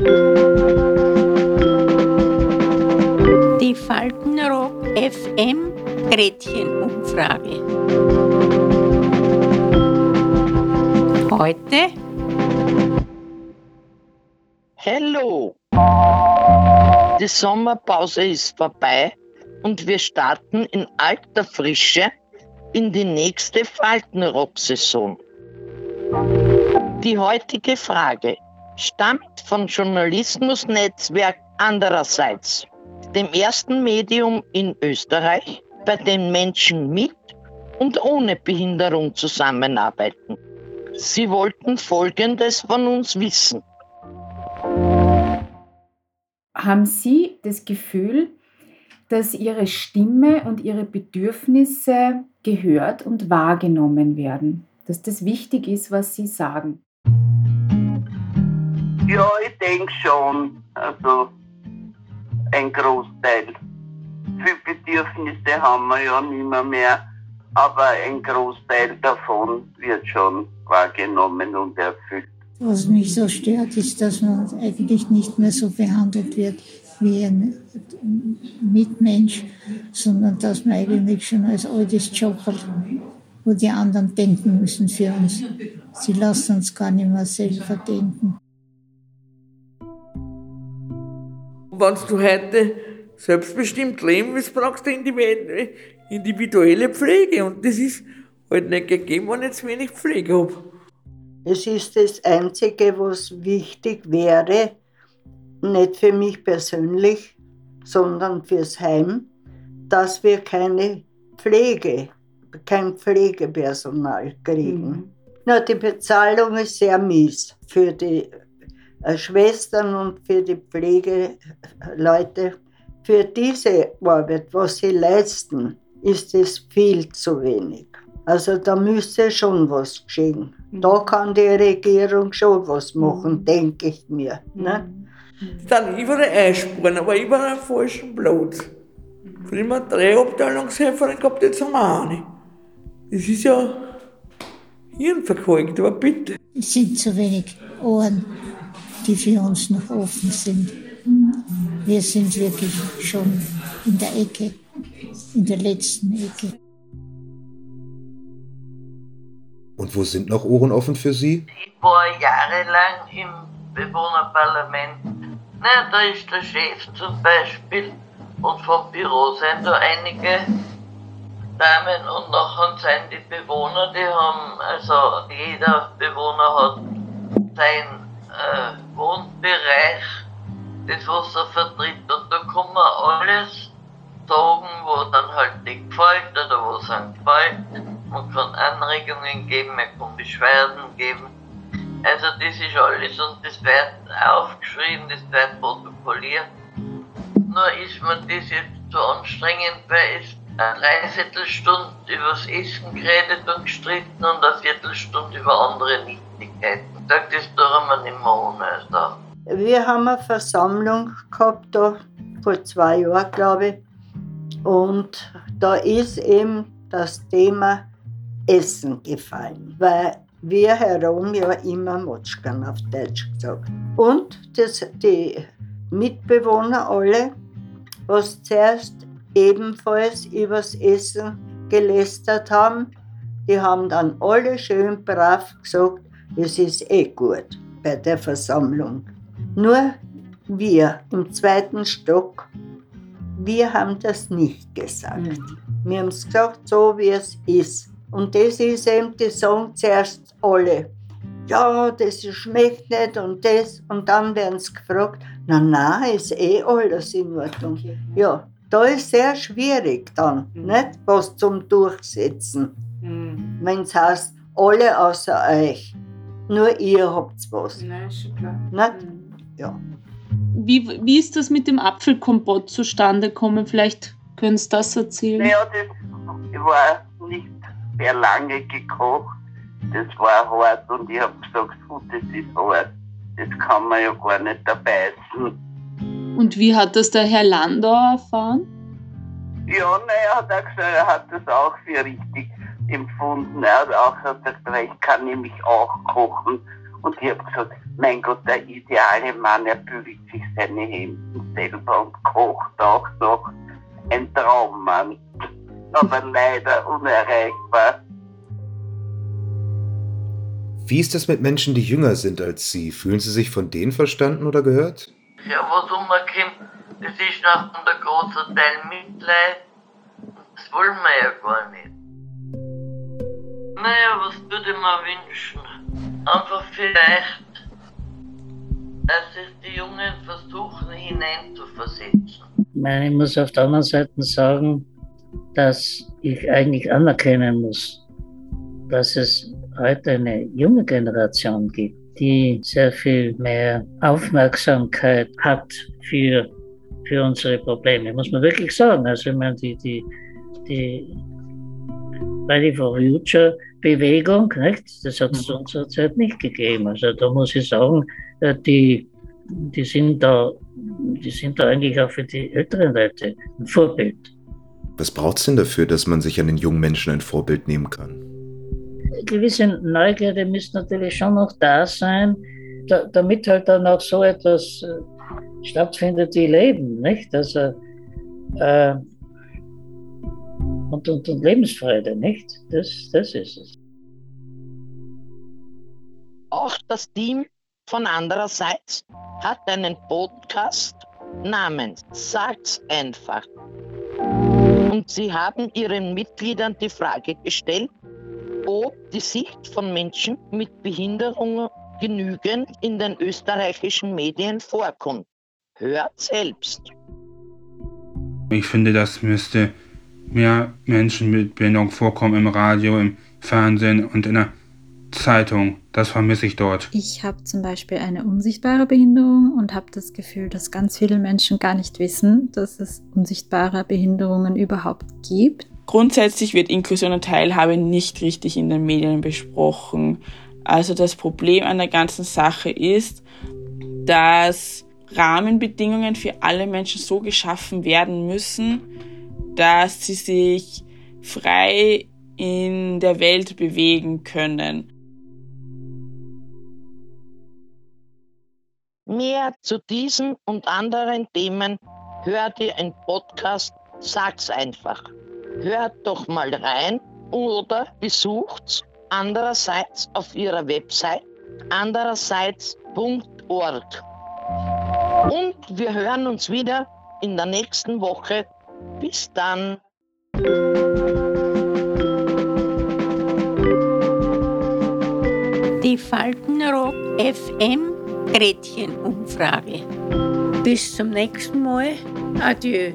Die Faltenrock FM Gretchenumfrage. Heute Hallo! Die Sommerpause ist vorbei und wir starten in alter Frische in die nächste Faltenrock-Saison. Die heutige Frage stammt von Journalismusnetzwerk andererseits, dem ersten Medium in Österreich, bei dem Menschen mit und ohne Behinderung zusammenarbeiten. Sie wollten Folgendes von uns wissen. Haben Sie das Gefühl, dass Ihre Stimme und Ihre Bedürfnisse gehört und wahrgenommen werden? Dass das wichtig ist, was Sie sagen? Ja, ich denke schon. Also ein Großteil. Viele Bedürfnisse haben wir ja nicht mehr, mehr aber ein Großteil davon wird schon wahrgenommen und erfüllt. Was mich so stört, ist, dass man eigentlich nicht mehr so behandelt wird wie ein Mitmensch, sondern dass man eigentlich schon als altes Job hat, wo die anderen denken müssen für uns. Sie lassen uns gar nicht mehr selber denken. Wenn du heute selbstbestimmt leben willst, brauchst du individuelle Pflege. Und das ist halt nicht gegeben, wenn ich jetzt wenig Pflege habe. Es ist das Einzige, was wichtig wäre, nicht für mich persönlich, sondern fürs Heim, dass wir keine Pflege, kein Pflegepersonal kriegen. Mhm. Na, die Bezahlung ist sehr mies für die Schwestern und für die Pflegeleute. Für diese Arbeit, was sie leisten, ist es viel zu wenig. Also da müsste schon was geschehen. Mhm. Da kann die Regierung schon was machen, mhm. denke ich mir. Ne? Dann überall einsparen, aber überall am falschen Platz. Früher drei Abteilungshelfer gehabt, jetzt haben wir eine. Das ist ja hirnverkalkt, aber bitte. Es sind zu wenig Ohren, die für uns noch offen sind. Wir sind wirklich schon in der Ecke, in der letzten Ecke. Und wo sind noch Ohren offen für Sie? Ich war jahrelang im Bewohnerparlament. Na, da ist der Chef zum Beispiel und vom Büro sind da einige Damen und nachher sind die Bewohner, die haben, also jeder Bewohner hat sein äh, Wohnbereich, das was er vertritt und da kann man alles sagen, wo dann halt nicht gefällt oder wo es einem gefällt man kann Anregungen geben, man kann Beschwerden geben. Also das ist alles und das wird aufgeschrieben, das wird protokolliert. Nur ist mir das jetzt zu anstrengend, weil es eine Dreiviertelstunde über das Essen geredet und gestritten und eine Viertelstunde über andere Nichtigkeiten. Mehr ohne. Also. Wir haben eine Versammlung gehabt, da vor zwei Jahren, glaube ich. Und da ist eben das Thema Essen gefallen, weil wir herum ja immer Motschkan auf Deutsch gesagt. Und das, die Mitbewohner alle, was zuerst ebenfalls übers Essen gelästert haben, die haben dann alle schön brav gesagt, es ist eh gut bei der Versammlung. Nur wir im zweiten Stock, wir haben das nicht gesagt. Mhm. Wir haben es gesagt, so wie es ist. Und das ist eben, die sagen zuerst alle, ja, das schmeckt nicht und das. Und dann werden sie gefragt, na, na, ist eh alles in Ordnung. Okay. Ja, da ist sehr schwierig dann, mhm. nicht, was zum Durchsetzen. Mhm. Wenn es heißt, alle außer euch, nur ihr habt was. Nein, schon klar. Nicht? Mhm. Ja. Wie, wie ist das mit dem Apfelkompott zustande gekommen? Vielleicht können Sie das erzählen. Ja, das war nicht sehr lange gekocht. Das war hart und ich habe gesagt, gut, das ist hart. Das kann man ja gar nicht erbeißen. Und wie hat das der Herr Landau erfahren? Ja, naja, hat er gesagt, er hat das auch für richtig empfunden. Er hat auch gesagt, ich kann nämlich auch kochen Und ich habe gesagt, mein Gott, der ideale Mann, er bügelt sich seine Hemden selber und kocht auch noch. Ein Traummann, aber leider unerreichbar. Wie ist es mit Menschen, die jünger sind als Sie? Fühlen Sie sich von denen verstanden oder gehört? Ja, was umkommt, das ist noch ein großer Teil Mitleid. Das wollen wir ja gar nicht. Naja, was würde man wünschen? Einfach vielleicht, dass es die Jungen versuchen hineinzuversetzen. Ich meine, ich muss auf der anderen Seite sagen, dass ich eigentlich anerkennen muss, dass es heute eine junge Generation gibt, die sehr viel mehr Aufmerksamkeit hat für, für unsere Probleme, muss man wirklich sagen. Also ich meine, die, die, die Ready for Future Bewegung, nicht? das hat es zu unserer Zeit nicht gegeben. Also da muss ich sagen, äh, die, die, sind da, die sind da eigentlich auch für die älteren Leute ein Vorbild. Was braucht es denn dafür, dass man sich an den jungen Menschen ein Vorbild nehmen kann? gewisse Neugierde müsste natürlich schon noch da sein, da, damit halt dann auch so etwas äh, stattfindet wie Leben, nicht? Also, äh, und, und, und Lebensfreude, nicht? Das, das ist es. Auch das Team von andererseits hat einen Podcast namens Sag's einfach. Und sie haben ihren Mitgliedern die Frage gestellt, ob die Sicht von Menschen mit Behinderungen genügend in den österreichischen Medien vorkommt. Hört selbst. Ich finde, das müsste mehr Menschen mit Behinderung vorkommen im Radio, im Fernsehen und in der Zeitung. Das vermisse ich dort. Ich habe zum Beispiel eine unsichtbare Behinderung und habe das Gefühl, dass ganz viele Menschen gar nicht wissen, dass es unsichtbare Behinderungen überhaupt gibt. Grundsätzlich wird Inklusion und Teilhabe nicht richtig in den Medien besprochen. Also das Problem an der ganzen Sache ist, dass Rahmenbedingungen für alle Menschen so geschaffen werden müssen, dass sie sich frei in der Welt bewegen können. Mehr zu diesen und anderen Themen hört ihr im Podcast Sag's einfach. Hört doch mal rein oder besucht's andererseits auf ihrer Website andererseits.org. Und wir hören uns wieder in der nächsten Woche. Bis dann. Die Faltenrock FM Gretchenumfrage. Bis zum nächsten Mal. Adieu.